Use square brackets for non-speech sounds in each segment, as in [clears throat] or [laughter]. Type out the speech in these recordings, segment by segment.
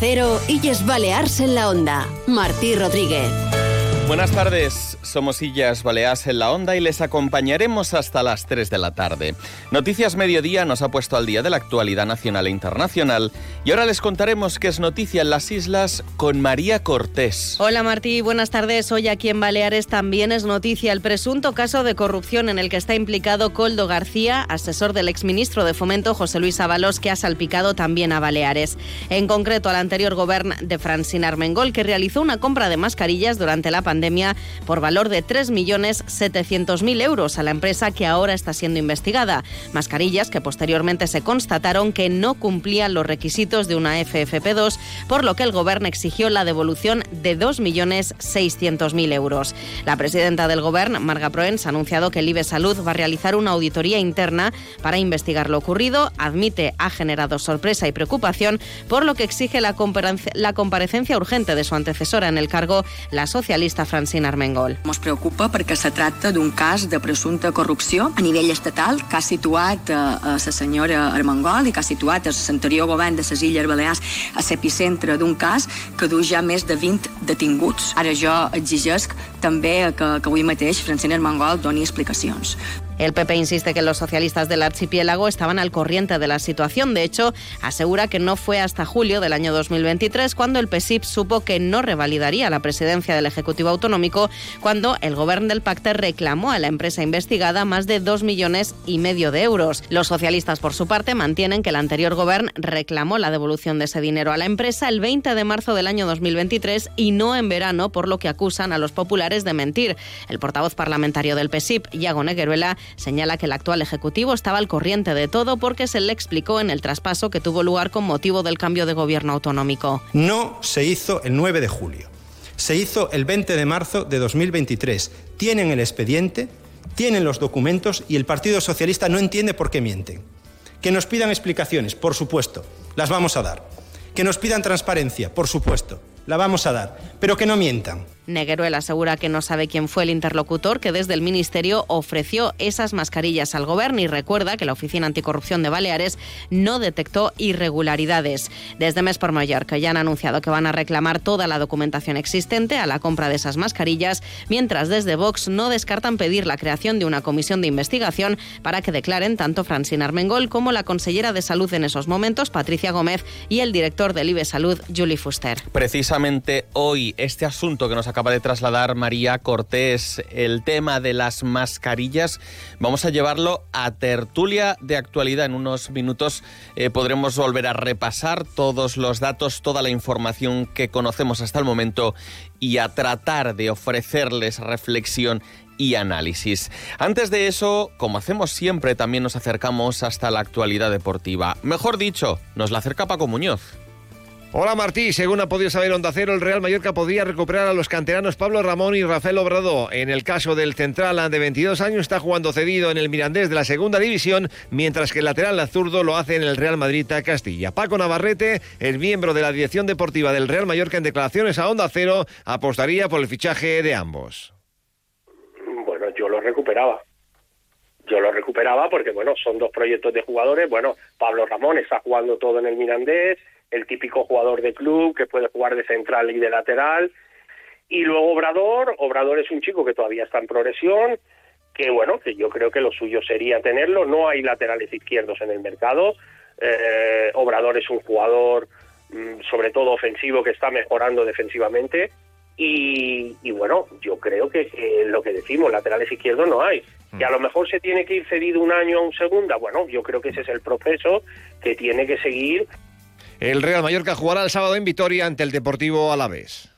Cero, Illes en la Onda. Martí Rodríguez. Buenas tardes, somos Illas Baleas en la Onda y les acompañaremos hasta las 3 de la tarde. Noticias Mediodía nos ha puesto al día de la actualidad nacional e internacional y ahora les contaremos qué es noticia en las islas con María Cortés. Hola Martí, buenas tardes. Hoy aquí en Baleares también es noticia el presunto caso de corrupción en el que está implicado Coldo García, asesor del exministro de Fomento José Luis Ábalos, que ha salpicado también a Baleares. En concreto al anterior gobierno de Francina Armengol, que realizó una compra de mascarillas durante la pandemia por valor de 3.700.000 euros a la empresa que ahora está siendo investigada. Mascarillas que posteriormente se constataron que no cumplían los requisitos de una FFP2, por lo que el Gobierno exigió la devolución de 2.600.000 euros. La presidenta del Gobierno, Marga Proens, ha anunciado que el IBE Salud va a realizar una auditoría interna para investigar lo ocurrido. Admite ha generado sorpresa y preocupación, por lo que exige la, comparecencia urgente de su antecesora en el cargo, la socialista Francina Armengol. Ens preocupa perquè se tracta d'un cas de presumpta corrupció a nivell estatal que ha situat a, a la senyora Armengol i que ha situat l'anterior govern de les Illes Balears a l'epicentre d'un cas que du ja més de 20 detinguts. Ara jo exigesc també que, que avui mateix Francina Armengol doni explicacions. El PP insiste que los socialistas del archipiélago estaban al corriente de la situación. De hecho, asegura que no fue hasta julio del año 2023 cuando el PSIP supo que no revalidaría la presidencia del Ejecutivo Autonómico cuando el gobierno del Pacte reclamó a la empresa investigada más de dos millones y medio de euros. Los socialistas, por su parte, mantienen que el anterior gobierno reclamó la devolución de ese dinero a la empresa el 20 de marzo del año 2023 y no en verano, por lo que acusan a los populares de mentir. El portavoz parlamentario del PSIP, Iago Negueruela, señala que el actual Ejecutivo estaba al corriente de todo porque se le explicó en el traspaso que tuvo lugar con motivo del cambio de gobierno autonómico. No se hizo el 9 de julio, se hizo el 20 de marzo de 2023. Tienen el expediente, tienen los documentos y el Partido Socialista no entiende por qué mienten. Que nos pidan explicaciones, por supuesto, las vamos a dar. Que nos pidan transparencia, por supuesto, la vamos a dar, pero que no mientan. Negueruel asegura que no sabe quién fue el interlocutor que desde el Ministerio ofreció esas mascarillas al Gobierno y recuerda que la Oficina Anticorrupción de Baleares no detectó irregularidades. Desde Mes por Mallorca ya han anunciado que van a reclamar toda la documentación existente a la compra de esas mascarillas, mientras desde Vox no descartan pedir la creación de una comisión de investigación para que declaren tanto Francina Armengol como la consellera de Salud en esos momentos, Patricia Gómez, y el director del IBE Salud, Julie Fuster. Precisamente hoy este asunto que nos acaba de trasladar María Cortés, el tema de las mascarillas, vamos a llevarlo a tertulia de actualidad. En unos minutos eh, podremos volver a repasar todos los datos, toda la información que conocemos hasta el momento y a tratar de ofrecerles reflexión y análisis. Antes de eso, como hacemos siempre, también nos acercamos hasta la actualidad deportiva. Mejor dicho, nos la acerca Paco Muñoz. Hola Martí, según ha podido saber Onda Cero, el Real Mallorca podría recuperar a los canteranos Pablo Ramón y Rafael Obrador. En el caso del central de 22 años está jugando cedido en el Mirandés de la segunda división, mientras que el lateral zurdo lo hace en el Real Madrid Castilla. Paco Navarrete, el miembro de la dirección deportiva del Real Mallorca en declaraciones a Onda Cero, apostaría por el fichaje de ambos. Bueno, yo lo recuperaba yo lo recuperaba porque, bueno, son dos proyectos de jugadores. Bueno, Pablo Ramón está jugando todo en el Mirandés, el típico jugador de club que puede jugar de central y de lateral. Y luego Obrador, Obrador es un chico que todavía está en progresión, que bueno, que yo creo que lo suyo sería tenerlo. No hay laterales izquierdos en el mercado. Eh, Obrador es un jugador, mm, sobre todo ofensivo, que está mejorando defensivamente. Y, bueno, yo creo que, que, lo que decimos, laterales izquierdos no hay. Que a lo mejor se tiene que ir cedido un año a un segunda, bueno, yo creo que ese es el proceso que tiene que seguir el Real Mallorca jugará el sábado en Vitoria ante el Deportivo Alavés.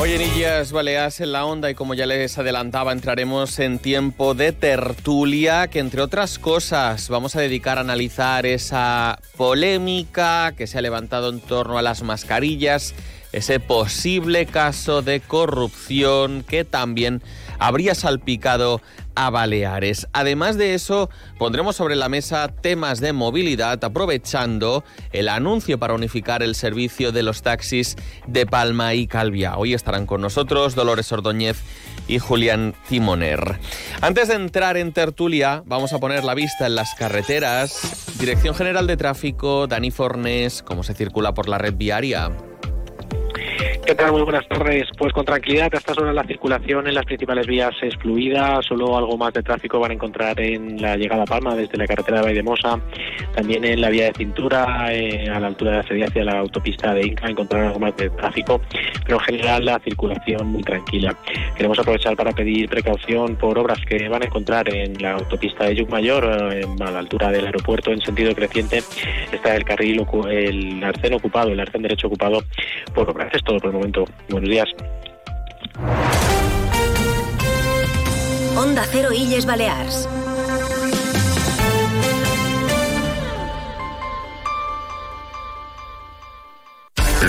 Hoy en Illas Baleas en la onda y como ya les adelantaba entraremos en tiempo de tertulia que entre otras cosas vamos a dedicar a analizar esa polémica que se ha levantado en torno a las mascarillas, ese posible caso de corrupción que también habría salpicado a Baleares. Además de eso, pondremos sobre la mesa temas de movilidad aprovechando el anuncio para unificar el servicio de los taxis de Palma y Calvia. Hoy estarán con nosotros Dolores Ordóñez y Julián Timoner. Antes de entrar en tertulia, vamos a poner la vista en las carreteras. Dirección General de Tráfico, Dani Fornés, ¿cómo se circula por la red viaria? ¿Qué tal? Muy buenas tardes. Pues con tranquilidad, a estas horas la circulación en las principales vías es fluida, solo algo más de tráfico van a encontrar en la llegada a Palma desde la carretera de Vaidemosa, también en la vía de cintura, eh, a la altura de la salida hacia la autopista de Inca, encontrar algo más de tráfico, pero en general la circulación muy tranquila. Queremos aprovechar para pedir precaución por obras que van a encontrar en la autopista de Yucmayor, eh, a la altura del aeropuerto en sentido creciente, está el carril, el arcén ocupado, el arcén derecho ocupado por obras. Es todo por momento. Buenos días. Onda Cero Illes Balears.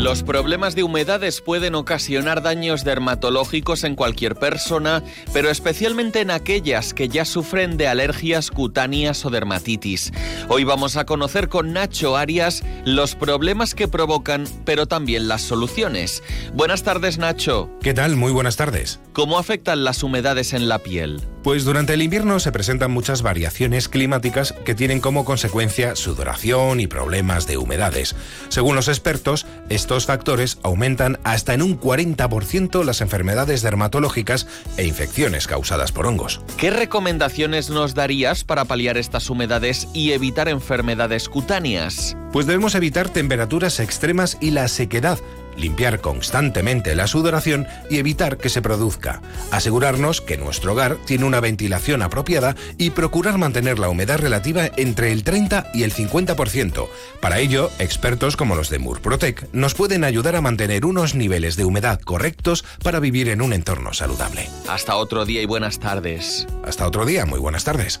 Los problemas de humedades pueden ocasionar daños dermatológicos en cualquier persona, pero especialmente en aquellas que ya sufren de alergias cutáneas o dermatitis. Hoy vamos a conocer con Nacho Arias los problemas que provocan, pero también las soluciones. Buenas tardes, Nacho. ¿Qué tal? Muy buenas tardes. ¿Cómo afectan las humedades en la piel? Pues durante el invierno se presentan muchas variaciones climáticas que tienen como consecuencia sudoración y problemas de humedades. Según los expertos, estos factores aumentan hasta en un 40% las enfermedades dermatológicas e infecciones causadas por hongos. ¿Qué recomendaciones nos darías para paliar estas humedades y evitar enfermedades cutáneas? Pues debemos evitar temperaturas extremas y la sequedad, limpiar constantemente la sudoración y evitar que se produzca, asegurarnos que nuestro hogar tiene una ventilación apropiada y procurar mantener la humedad relativa entre el 30 y el 50%. Para ello, expertos como los de Murprotec nos pueden ayudar a mantener unos niveles de humedad correctos para vivir en un entorno saludable. Hasta otro día y buenas tardes. Hasta otro día, muy buenas tardes.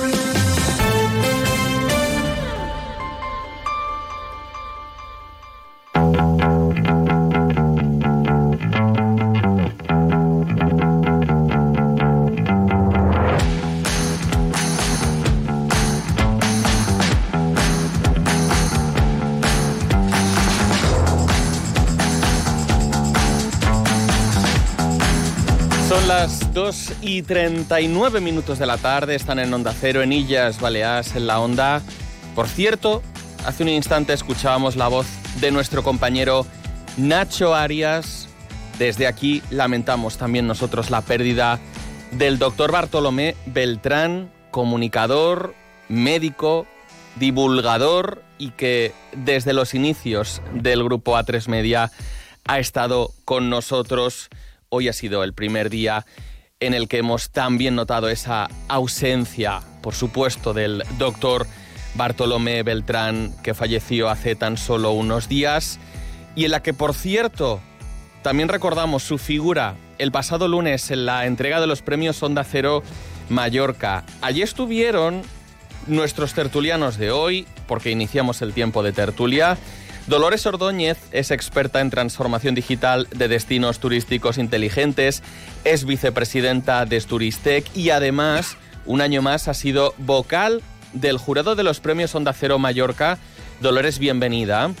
Las 2 y 39 minutos de la tarde, están en Onda Cero, en Illas Baleares, en la Onda. Por cierto, hace un instante escuchábamos la voz de nuestro compañero Nacho Arias. Desde aquí lamentamos también nosotros la pérdida del doctor Bartolomé Beltrán, comunicador, médico, divulgador y que desde los inicios del grupo A3 Media ha estado con nosotros hoy ha sido el primer día en el que hemos también notado esa ausencia, por supuesto, del doctor Bartolomé Beltrán, que falleció hace tan solo unos días, y en la que, por cierto, también recordamos su figura el pasado lunes en la entrega de los premios Onda Cero Mallorca. Allí estuvieron nuestros tertulianos de hoy, porque iniciamos el tiempo de tertulia, Dolores Ordóñez es experta en transformación digital de destinos turísticos inteligentes, es vicepresidenta de Sturistec y además, un año más, ha sido vocal del jurado de los premios Onda Cero Mallorca. Dolores, bienvenida.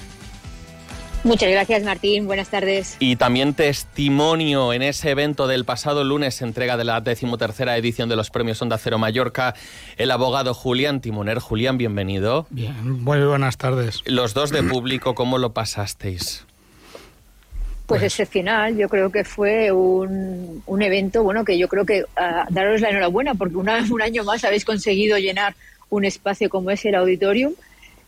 Muchas gracias, Martín. Buenas tardes. Y también testimonio en ese evento del pasado lunes, entrega de la decimotercera edición de los premios Onda Cero Mallorca, el abogado Julián Timoner. Julián, bienvenido. Bien, muy buenas tardes. Los dos de público, ¿cómo lo pasasteis? Pues, pues excepcional, yo creo que fue un, un evento, bueno, que yo creo que uh, daros la enhorabuena porque una, [laughs] un año más habéis conseguido llenar un espacio como es el auditorium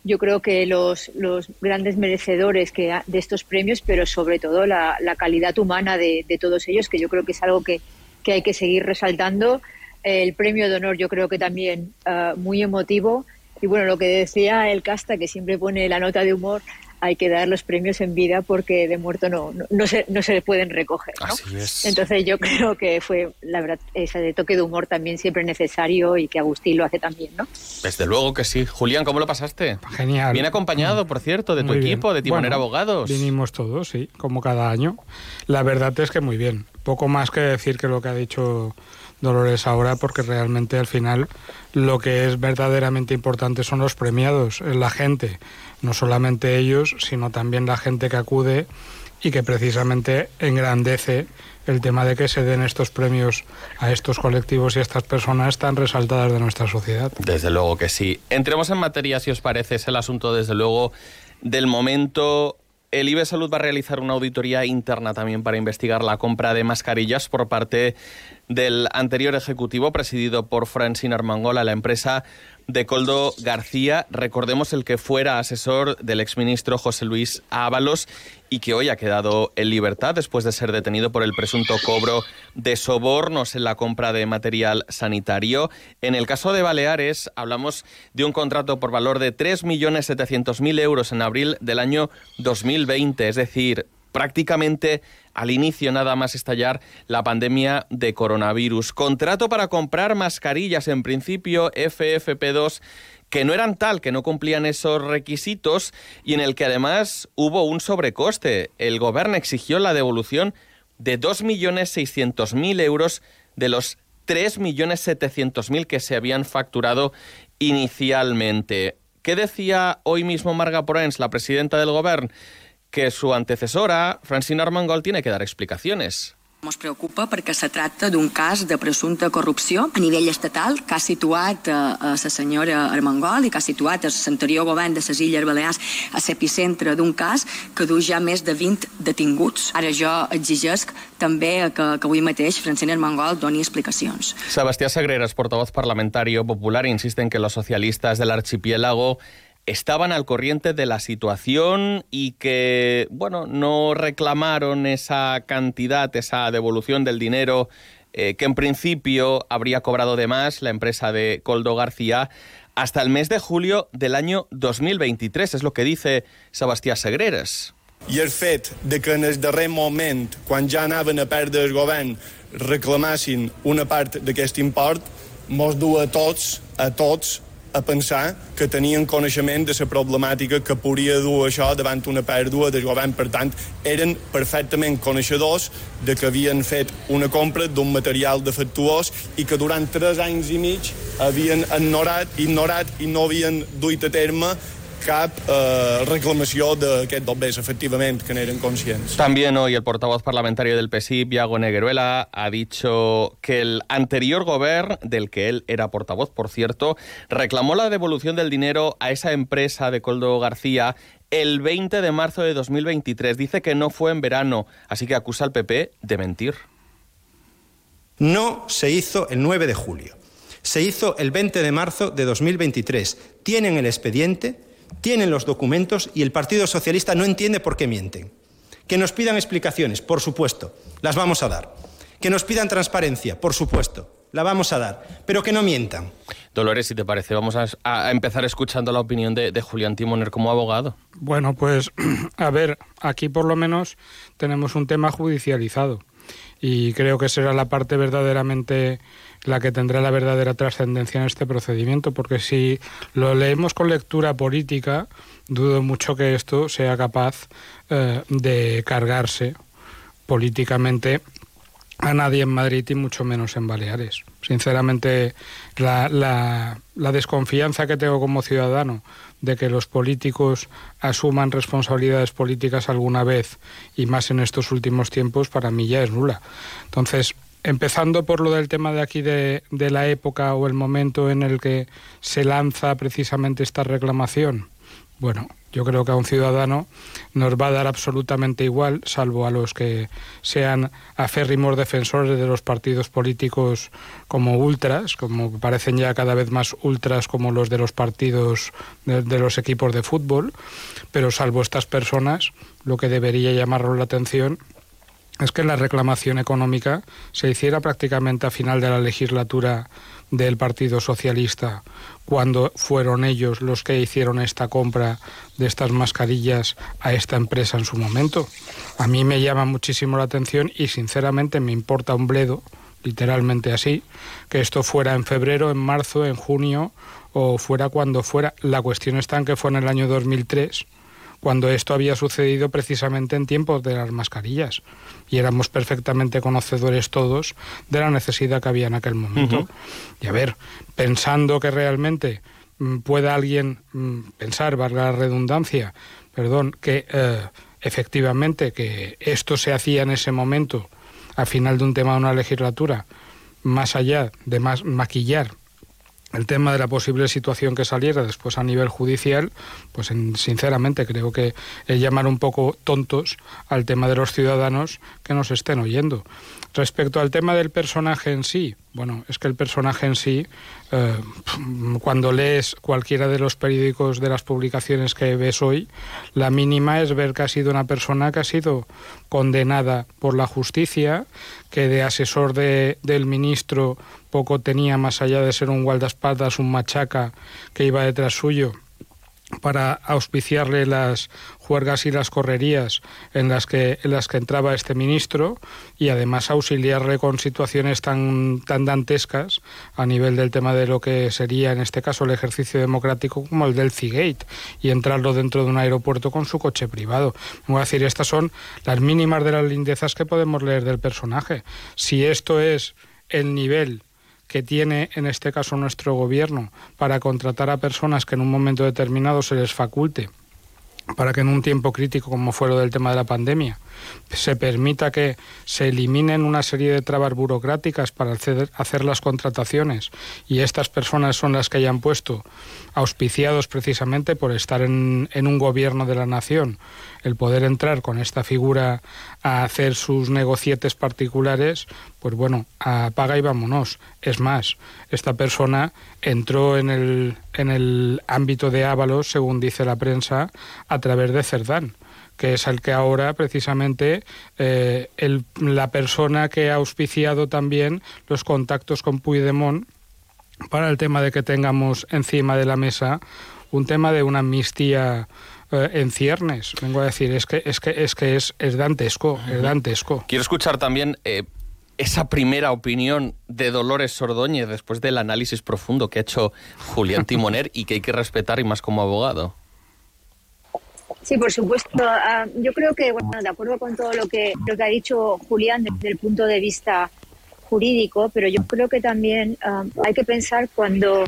yo creo que los, los grandes merecedores que, de estos premios, pero sobre todo la, la calidad humana de, de, todos ellos, que yo creo que es algo que, que hay que seguir resaltando. El premio de honor yo creo que también uh, muy emotivo. Y bueno, lo que decía el casta, que siempre pone la nota de humor, hay que dar los premios en vida porque de muerto no, no, no se, no se pueden recoger. ¿no? Así es. Entonces yo creo que fue, la verdad, ese de toque de humor también siempre necesario y que Agustín lo hace también, ¿no? Desde luego que sí. Julián, ¿cómo lo pasaste? Genial. Bien acompañado, por cierto, de tu Muy equipo, bien. de Timoner Bueno, Abogados. Vinimos todos, sí, como cada año. La verdad es que muy bien. Poco más que decir que lo que ha dicho Dolores ahora, porque realmente al final lo que es verdaderamente importante son los premiados, es la gente, no solamente ellos, sino también la gente que acude y que precisamente engrandece el tema de que se den estos premios a estos colectivos y a estas personas tan resaltadas de nuestra sociedad. Desde luego que sí. Entremos en materia, si os parece, es el asunto, desde luego, del momento. El IBE Salud va a realizar una auditoría interna también para investigar la compra de mascarillas por parte del anterior ejecutivo presidido por Francine Armangola, la empresa de Coldo García, recordemos el que fuera asesor del exministro José Luis Ábalos y que hoy ha quedado en libertad después de ser detenido por el presunto cobro de sobornos en la compra de material sanitario. En el caso de Baleares, hablamos de un contrato por valor de 3.700.000 euros en abril del año 2020, es decir, prácticamente al inicio nada más estallar la pandemia de coronavirus. Contrato para comprar mascarillas, en principio FFP2, que no eran tal, que no cumplían esos requisitos y en el que además hubo un sobrecoste. El gobierno exigió la devolución de 2.600.000 euros de los 3.700.000 que se habían facturado inicialmente. ¿Qué decía hoy mismo Marga Porens, la presidenta del gobierno? Que su antecesora, Francina Armengol, tiene que dar explicaciones. Ens preocupa perquè se tracta d'un cas de presumpta corrupció a nivell estatal que ha situat a, a la senyora Armengol i que ha situat l'anterior govern de les Illes Balears a l'epicentre d'un cas que du ja més de 20 detinguts. Ara jo exigesc també que, que avui mateix Francina Armengol doni explicacions. Sebastián Sagreras, portavoz parlamentario popular, insiste en que los socialistas del archipiélago estaban al corriente de la situación y que, bueno, no reclamaron esa cantidad, esa devolución del dinero eh, que en principio habría cobrado de más la empresa de Coldo García hasta el mes de julio del año 2023, es lo que dice Sebastián Segreras. I el fet de que en el darrer moment, quan ja anaven a perdre el govern, reclamassin una part d'aquest import, mos du a tots, a tots, a pensar que tenien coneixement de la problemàtica que podria dur això davant una pèrdua del govern. Per tant, eren perfectament coneixedors de que havien fet una compra d'un material defectuós i que durant tres anys i mig havien ignorat, ignorat i no havien duit a terme cap eh, reclamació d'aquest doblers, efectivament, que n'eren conscients. También hoy el portavoz parlamentario del PSIP, Iago Negueruela, ha dicho que el anterior gobierno, del que él era portavoz, por cierto, reclamó la devolución del dinero a esa empresa de Coldo García el 20 de marzo de 2023. Dice que no fue en verano, así que acusa al PP de mentir. No se hizo el 9 de julio. Se hizo el 20 de marzo de 2023. Tienen el expediente, tienen los documentos y el Partido Socialista no entiende por qué mienten. Que nos pidan explicaciones, por supuesto, las vamos a dar. Que nos pidan transparencia, por supuesto, la vamos a dar. Pero que no mientan. Dolores, si te parece, vamos a, a empezar escuchando la opinión de, de Julián Timoner como abogado. Bueno, pues [clears throat] a ver, aquí por lo menos tenemos un tema judicializado y creo que será la parte verdaderamente la que tendrá la verdadera trascendencia en este procedimiento, porque si lo leemos con lectura política, dudo mucho que esto sea capaz eh, de cargarse políticamente a nadie en Madrid y mucho menos en Baleares. Sinceramente, la, la, la, desconfianza que tengo como ciudadano de que los políticos asuman responsabilidades políticas alguna vez y más en estos últimos tiempos, para mí ya es nula. Entonces, empezando por lo del tema de aquí de, de la época o el momento en el que se lanza precisamente esta reclamación, bueno, yo creo que a un ciudadano nos va a dar absolutamente igual, salvo a los que sean aférrimos defensores de los partidos políticos como ultras, como parecen ya cada vez más ultras como los de los partidos de, de los equipos de fútbol, pero salvo estas personas, lo que debería llamarnos la atención es que la reclamación económica se hiciera prácticamente a final de la legislatura del Partido Socialista cuando fueron ellos los que hicieron esta compra de estas mascarillas a esta empresa en su momento. A mí me llama muchísimo la atención y sinceramente me importa un bledo, literalmente así, que esto fuera en febrero, en marzo, en junio o fuera cuando fuera. La cuestión está en que fue en el año 2003 cuando esto había sucedido precisamente en tiempos de las mascarillas y éramos perfectamente conocedores todos de la necesidad que había en aquel momento. Uh -huh. Y a ver, pensando que realmente mm, pueda alguien mm, pensar, valga la redundancia, perdón, que eh, efectivamente que esto se hacía en ese momento, al final de un tema de una legislatura, más allá de más maquillar el tema de la posible situación que saliera después a nivel judicial, pues en, sinceramente creo que es llamar un poco tontos al tema de los ciudadanos que nos estén oyendo. Respecto al tema del personaje en sí, bueno, es que el personaje en sí, eh, cuando lees cualquiera de los periódicos de las publicaciones que ves hoy, la mínima es ver que ha sido una persona que ha sido condenada por la justicia, que de asesor de, del ministro poco tenía más allá de ser un guardaespaldas, un machaca que iba detrás suyo para auspiciarle las juergas y las correrías en las que en las que entraba este ministro y además auxiliarle con situaciones tan tan dantescas a nivel del tema de lo que sería en este caso el ejercicio democrático como el del Cigate y entrarlo dentro de un aeropuerto con su coche privado. Voy a decir, estas son las mínimas de las lindezas que podemos leer del personaje. Si esto es el nivel que tiene en este caso nuestro gobierno para contratar a personas que en un momento determinado se les faculte para que en un tiempo crítico como fue lo del tema de la pandemia se permita que se eliminen una serie de trabas burocráticas para hacer, hacer las contrataciones. Y estas personas son las que hayan puesto auspiciados precisamente por estar en, un gobierno de la nación. El poder entrar con esta figura a hacer sus negocietes particulares, pues bueno, apaga y vámonos. Es más, esta persona entró en el, en el ámbito de Ábalos, según dice la prensa, a través de Cerdán que es el que ahora precisamente eh, el, la persona que ha auspiciado también los contactos con Puigdemont para el tema de que tengamos encima de la mesa un tema de una amnistía eh, en ciernes. Vengo a decir, es que es que es que es, es dantesco, es dantesco. Quiero escuchar también eh, esa primera opinión de Dolores Sordóñez después del análisis profundo que ha hecho Julián Timoner y que hay que respetar y más como abogado. Sí, por supuesto. Uh, yo creo que, bueno, de acuerdo con todo lo que, lo que ha dicho Julián desde el punto de vista jurídico, pero yo creo que también uh, hay que pensar cuando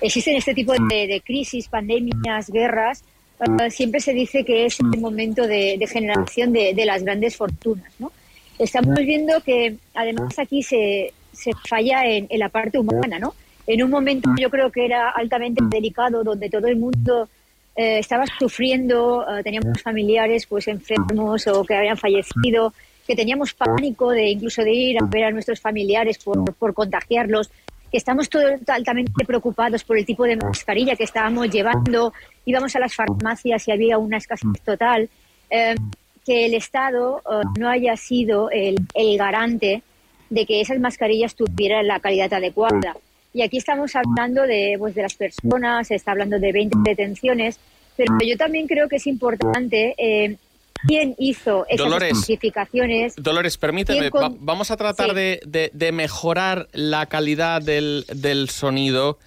existen este tipo de, de crisis, pandemias, guerras, uh, siempre se dice que es el momento de, generación de, las grandes fortunas. ¿no? Estamos viendo que además aquí se, se falla en, en la parte humana, ¿no? En un momento yo creo que era altamente delicado, donde todo el mundo eh, estaba sufriendo, eh, teníamos familiares pues enfermos o que habían fallecido, que teníamos pánico de incluso de ir a ver a nuestros familiares por, por contagiarlos, que estamos todos altamente preocupados por el tipo de mascarilla que estábamos llevando, íbamos a las farmacias y había una escasez total, eh, que el Estado eh, no haya sido el, el garante de que esas mascarillas tuvieran la calidad adecuada. Y aquí estamos hablando de, pues, de las personas, se está hablando de 20 detenciones, pero yo también creo que es importante eh, quién hizo esas Dolores, especificaciones. Dolores, permíteme, con... va, vamos a tratar sí. de, de, de, mejorar la calidad del, del sonido.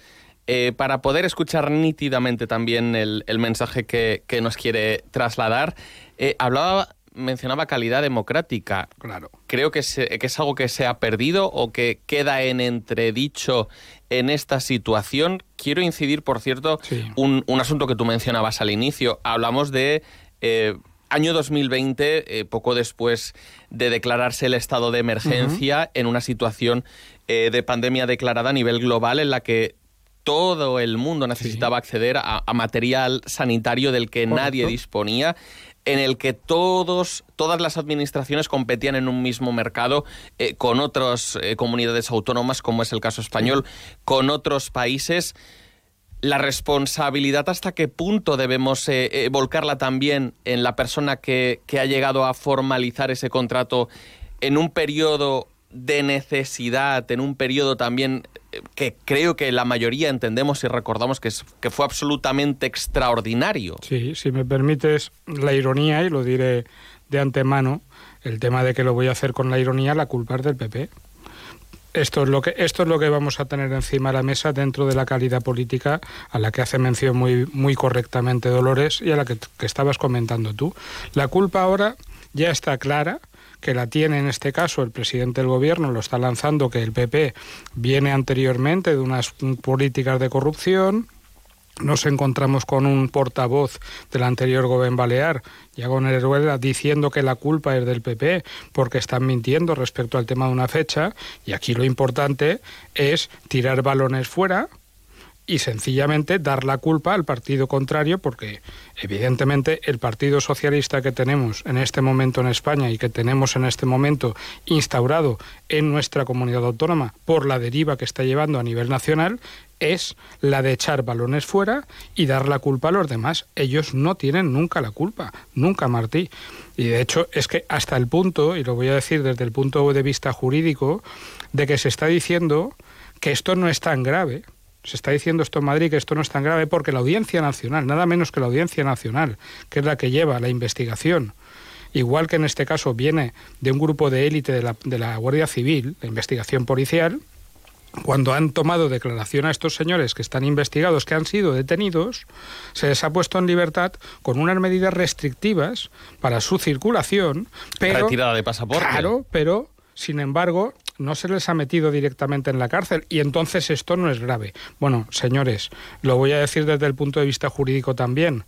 Eh, para poder escuchar nítidamente también el, el mensaje que, que, nos quiere trasladar, eh, hablaba, mencionaba calidad democrática. Claro. ¿Qué creo que, que es algo que se ha perdido o que queda en entredicho en esta situación. Quiero incidir, por cierto, un, asunto que tú mencionabas al inicio. Hablamos de... Eh, año 2020, eh, poco después de declararse el estado de emergencia, en una situación eh, de pandemia declarada a nivel global en la que todo el mundo necesitaba acceder a, material sanitario del que nadie disponía en el que todos, todas las administraciones competían en un mismo mercado eh, con otras eh, comunidades autónomas, como es el caso español, con otros países. La responsabilidad hasta qué punto debemos eh, volcarla también en la persona que, que ha llegado a formalizar ese contrato en un periodo de necesidad, en un periodo también que creo que la mayoría entendemos y recordamos que, que fue absolutamente extraordinario. Sí, si me permites la ironía, y lo diré de antemano, el tema de que lo voy a hacer con la ironía, la culpa es del PP. Esto es, lo que, esto es lo que vamos a tener encima de la mesa dentro de la calidad política a la que hace mención muy, muy correctamente Dolores y a la que, que estabas comentando tú. La culpa ahora ya está clara, que la tiene en este caso el presidente del gobierno, lo está lanzando, que el PP viene anteriormente de unas políticas de corrupción, nos encontramos con un portavoz del anterior gobierno balear, Yagon Heruela, diciendo que la culpa es del PP porque están mintiendo respecto al tema de una fecha. Y aquí lo importante es tirar balones fuera, y sencillamente dar la culpa al partido contrario porque evidentemente el Partido Socialista que tenemos en este momento en España y que tenemos en este momento instaurado en nuestra comunidad autónoma por la deriva que está llevando a nivel nacional es la de echar balones fuera y dar la culpa a los demás. Ellos no tienen nunca la culpa, nunca Martí. Y de hecho es que hasta el punto, y lo voy a decir desde el punto de vista jurídico, de que se está diciendo que esto no es tan grave, se está diciendo esto en Madrid que esto no es tan grave porque la Audiencia Nacional, nada menos que la Audiencia Nacional, que es la que lleva la investigación, igual que en este caso viene de un grupo de élite de la, de la Guardia Civil, la investigación policial, cuando han tomado declaración a estos señores que están investigados, que han sido detenidos, se les ha puesto en libertad con unas medidas restrictivas para su circulación, pero retirada de pasaporte. Claro, pero sin embargo, no se les ha metido directamente en la cárcel y entonces esto no es grave. Bueno, señores, lo voy a decir desde el punto de vista jurídico también.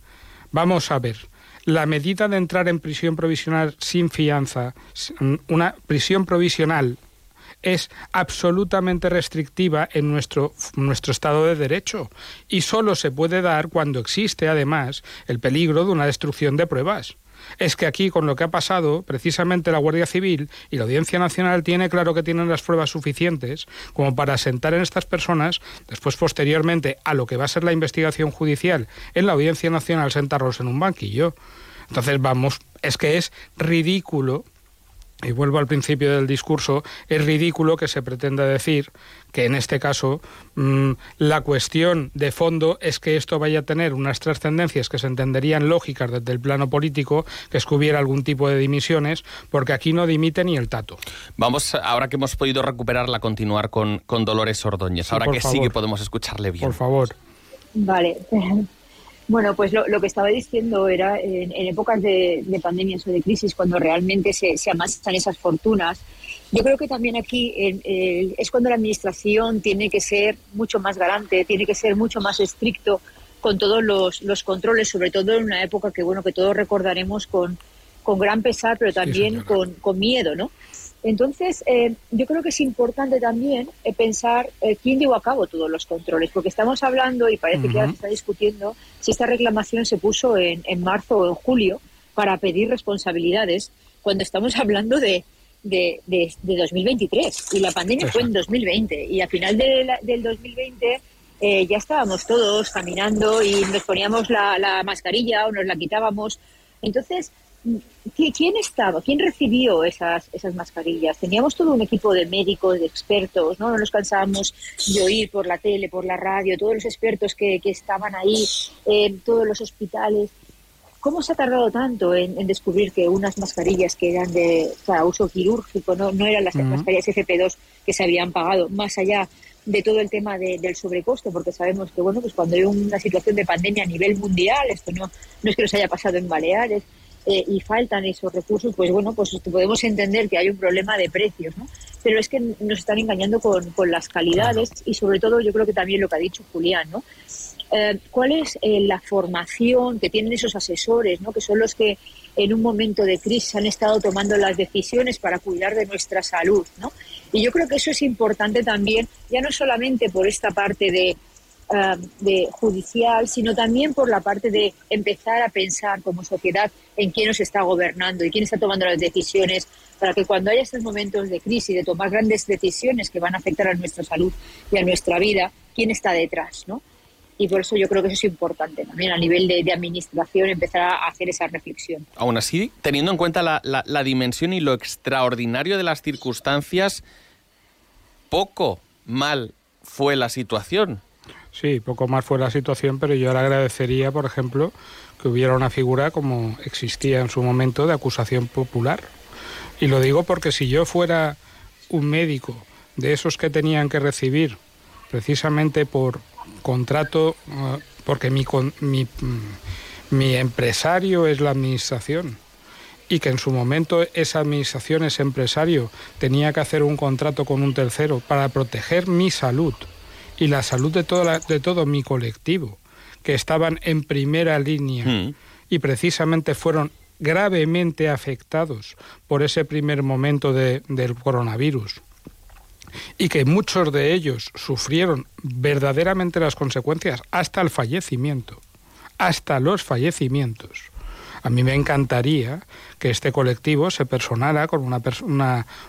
Vamos a ver. La medida de entrar en prisión provisional sin fianza, una prisión provisional es absolutamente restrictiva en nuestro, nuestro Estado de Derecho y solo se puede dar cuando existe, además, el peligro de una destrucción de pruebas es que aquí, con lo que ha pasado, precisamente la Guardia Civil y la Audiencia Nacional tiene claro que tienen las pruebas suficientes como para sentar en estas personas, después posteriormente a lo que va a ser la investigación judicial en la Audiencia Nacional, sentarlos en un banquillo. Entonces, vamos, es que es ridículo y vuelvo al principio del discurso, es ridículo que se pretenda decir que en este caso mm, la cuestión de fondo es que esto vaya a tener unas trascendencias que se entenderían lógicas desde el plano político, que es que hubiera algún tipo de dimisiones, porque aquí no dimite ni el tato. Vamos, ahora que hemos podido recuperarla, a continuar con, con Dolores Ordóñez, ahora que sí que podemos escucharle bien. Por favor. Vale. Bueno, pues lo, que estaba diciendo era en, épocas de, de, pandemias o de crisis, cuando realmente se, se, amasan esas fortunas, yo creo que también aquí es cuando la Administración tiene que ser mucho más garante, tiene que ser mucho más estricto con todos los, los controles, sobre todo en una época que, bueno, que todos recordaremos con, con gran pesar, pero también con, con miedo, ¿no? Entonces, eh, yo creo que es importante también eh, pensar eh, quién llevó a cabo todos los controles, porque estamos hablando, y parece que ya se está discutiendo, si esta reclamación se puso en, en, marzo o en julio para pedir responsabilidades, cuando estamos [laughs] hablando de, de, de, 2023 y la pandemia fue en 2020 y a final de del 2020 ya estábamos todos caminando y nos poníamos la, la mascarilla o nos la quitábamos. Entonces, ¿Quién estaba? ¿Quién recibió esas, esas mascarillas? Teníamos todo un equipo de médicos, de expertos, ¿no? No nos cansábamos de oír por la tele, por la radio, todos los expertos que, que estaban ahí, en todos los hospitales. ¿Cómo se ha tardado tanto en, descubrir que unas mascarillas que eran de uso quirúrgico, no, no eran las mascarillas FP2 que se habían pagado, más allá de todo el tema del sobrecosto, porque sabemos que bueno, pues cuando hay una situación de pandemia a nivel mundial, esto no, no es que nos haya pasado en Baleares, eh, y faltan esos recursos, pues bueno, pues podemos entender que hay un problema de precios, ¿no? Pero es que nos están engañando con, con las calidades y sobre todo yo creo que también lo que ha dicho Julián, ¿no? Eh, ¿Cuál es eh, la formación que tienen esos asesores, ¿no? que son los que en un momento de crisis han estado tomando las decisiones para cuidar de nuestra salud? ¿no? Y yo creo que eso es importante también, ya no solamente por esta parte de, eh, de judicial, sino también por la parte de empezar a pensar como sociedad en quién nos está gobernando y quién está tomando las decisiones para que cuando haya estos momentos de crisis, de tomar grandes decisiones que van a afectar a nuestra salud y a nuestra vida, quién está detrás, ¿no? y por eso yo creo que eso es importante también a nivel de, administración empezar a hacer esa reflexión. Aún así, teniendo en cuenta la, la, dimensión y lo extraordinario de las circunstancias, poco mal fue la situación. Sí, poco mal fue la situación, pero yo le agradecería, por ejemplo, que hubiera una figura como existía en su momento de acusación popular. Y lo digo porque si yo fuera un médico de esos que tenían que recibir precisamente por contrato, eh, porque mi, mi, mi empresario es la administración y que en su momento esa administración, ese empresario, tenía que hacer un contrato con un tercero para proteger mi salud y la salud de, toda de todo mi colectivo, que estaban en primera línea mm. y precisamente fueron gravemente afectados por ese primer momento de, del coronavirus y que muchos de ellos sufrieron verdaderamente las consecuencias hasta el fallecimiento, hasta los fallecimientos. A mí me encantaría que este colectivo se personara con una,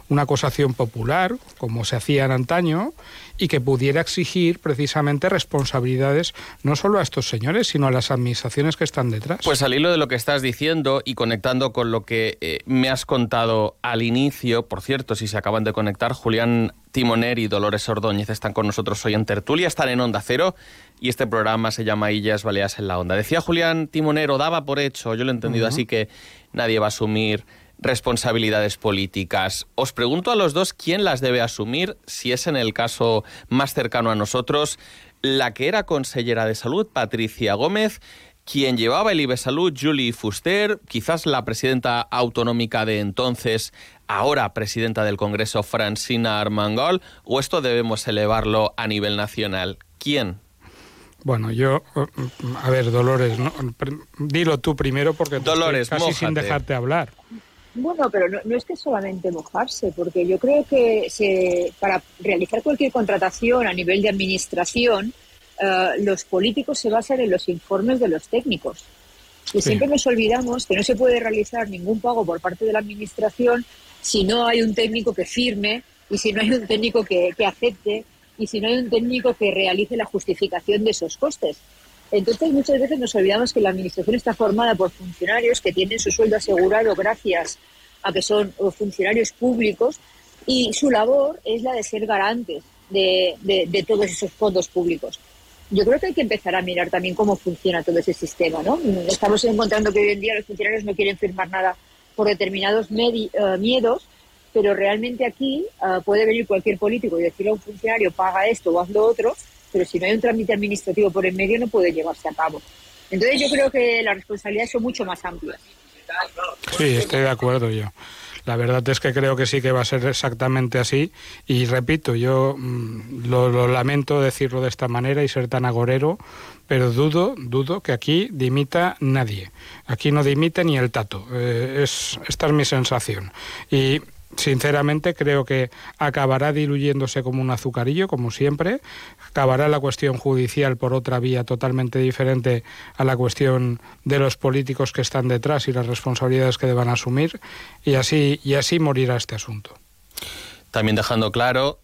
una, acusación popular, como se hacía en antaño, y que pudiera exigir precisamente responsabilidades no solo a estos señores, sino a las administraciones que están detrás. Pues al hilo de lo que estás diciendo y conectando con lo que eh, me has contado al inicio, por cierto, si se acaban de conectar, Julián Timoner y Dolores Ordóñez están con nosotros hoy en Tertulia, están en Onda Cero y este programa se llama Illas Baleas en la Onda. Decía Julián Timoner, o daba por hecho, yo lo he entendido así, que nadie va a asumir responsabilidades políticas. Os pregunto a los dos quién las debe asumir, si es en el caso más cercano a nosotros, la que era consellera de salud, Patricia Gómez, quien llevaba el IBE Salud, Julie Fuster, quizás la presidenta autonómica de entonces, ahora presidenta del Congreso, Francina Armangol, o esto debemos elevarlo a nivel nacional. ¿Quién? Bueno, yo, a ver, Dolores, dilo tú primero porque Dolores, casi sin dejarte hablar. Bueno, pero no, es que solamente mojarse, porque yo creo que se, para realizar cualquier contratación a nivel de administración, eh, los políticos se basan en los informes de los técnicos. Y siempre nos olvidamos que no se puede realizar ningún pago por parte de la administración si no hay un técnico que firme y si no hay un técnico que, que acepte y si no hay un técnico que realice la justificación de esos costes. Entonces, muchas veces nos olvidamos que la Administración está formada por funcionarios que tienen su sueldo asegurado gracias a que son funcionarios públicos y su labor es la de ser garantes de, de, todos esos fondos públicos. Yo creo que hay que empezar a mirar también cómo funciona todo ese sistema. ¿no? Estamos encontrando que hoy en día los funcionarios no quieren firmar nada por determinados eh, miedos, pero realmente aquí eh, puede venir cualquier político y decirle a un funcionario paga esto o haz lo otro pero si no hay un trámite administrativo por el medio no puede llevarse a cabo. Entonces yo creo que las responsabilidades son mucho más amplias. Sí, estoy de acuerdo yo. La verdad es que creo que sí que va a ser exactamente así. Y repito, yo mm, lo, lamento decirlo de esta manera y ser tan agorero, pero dudo, dudo que aquí dimita nadie. Aquí no dimite ni el tato. Eh, es, esta es mi sensación. Y sinceramente creo que acabará diluyéndose como un azucarillo, como siempre, acabará la cuestión judicial por otra vía totalmente diferente a la cuestión de los políticos que están detrás y las responsabilidades que deban asumir, y así, y así morirá este asunto. También dejando claro,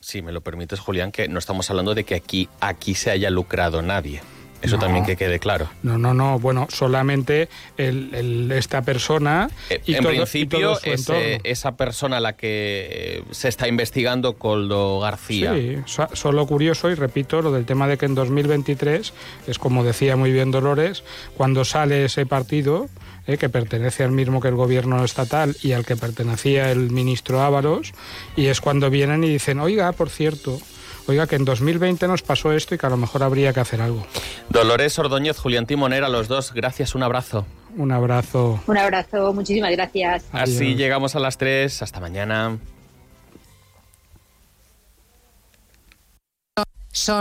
si me lo permites, Julián, que no estamos hablando de que aquí, aquí se haya lucrado nadie. Eso también que quede claro. No, no, no. Bueno, solamente el, esta persona. Eh, y en principio, esa persona la que eh, se está investigando, Coldo García. Sí, solo curioso, y repito, lo del tema de que en 2023, es como decía muy bien Dolores, cuando sale ese partido. Eh, que pertenece al mismo que el gobierno estatal y al que pertenecía el ministro Ábalos, y es cuando vienen y dicen, oiga, por cierto, oiga, que en 2020 nos pasó esto y que a lo mejor habría que hacer algo. Dolores Ordóñez, Julián Timonera, los dos, gracias, un abrazo. Un abrazo. Un abrazo, muchísimas gracias. Así llegamos a las 3. Hasta mañana.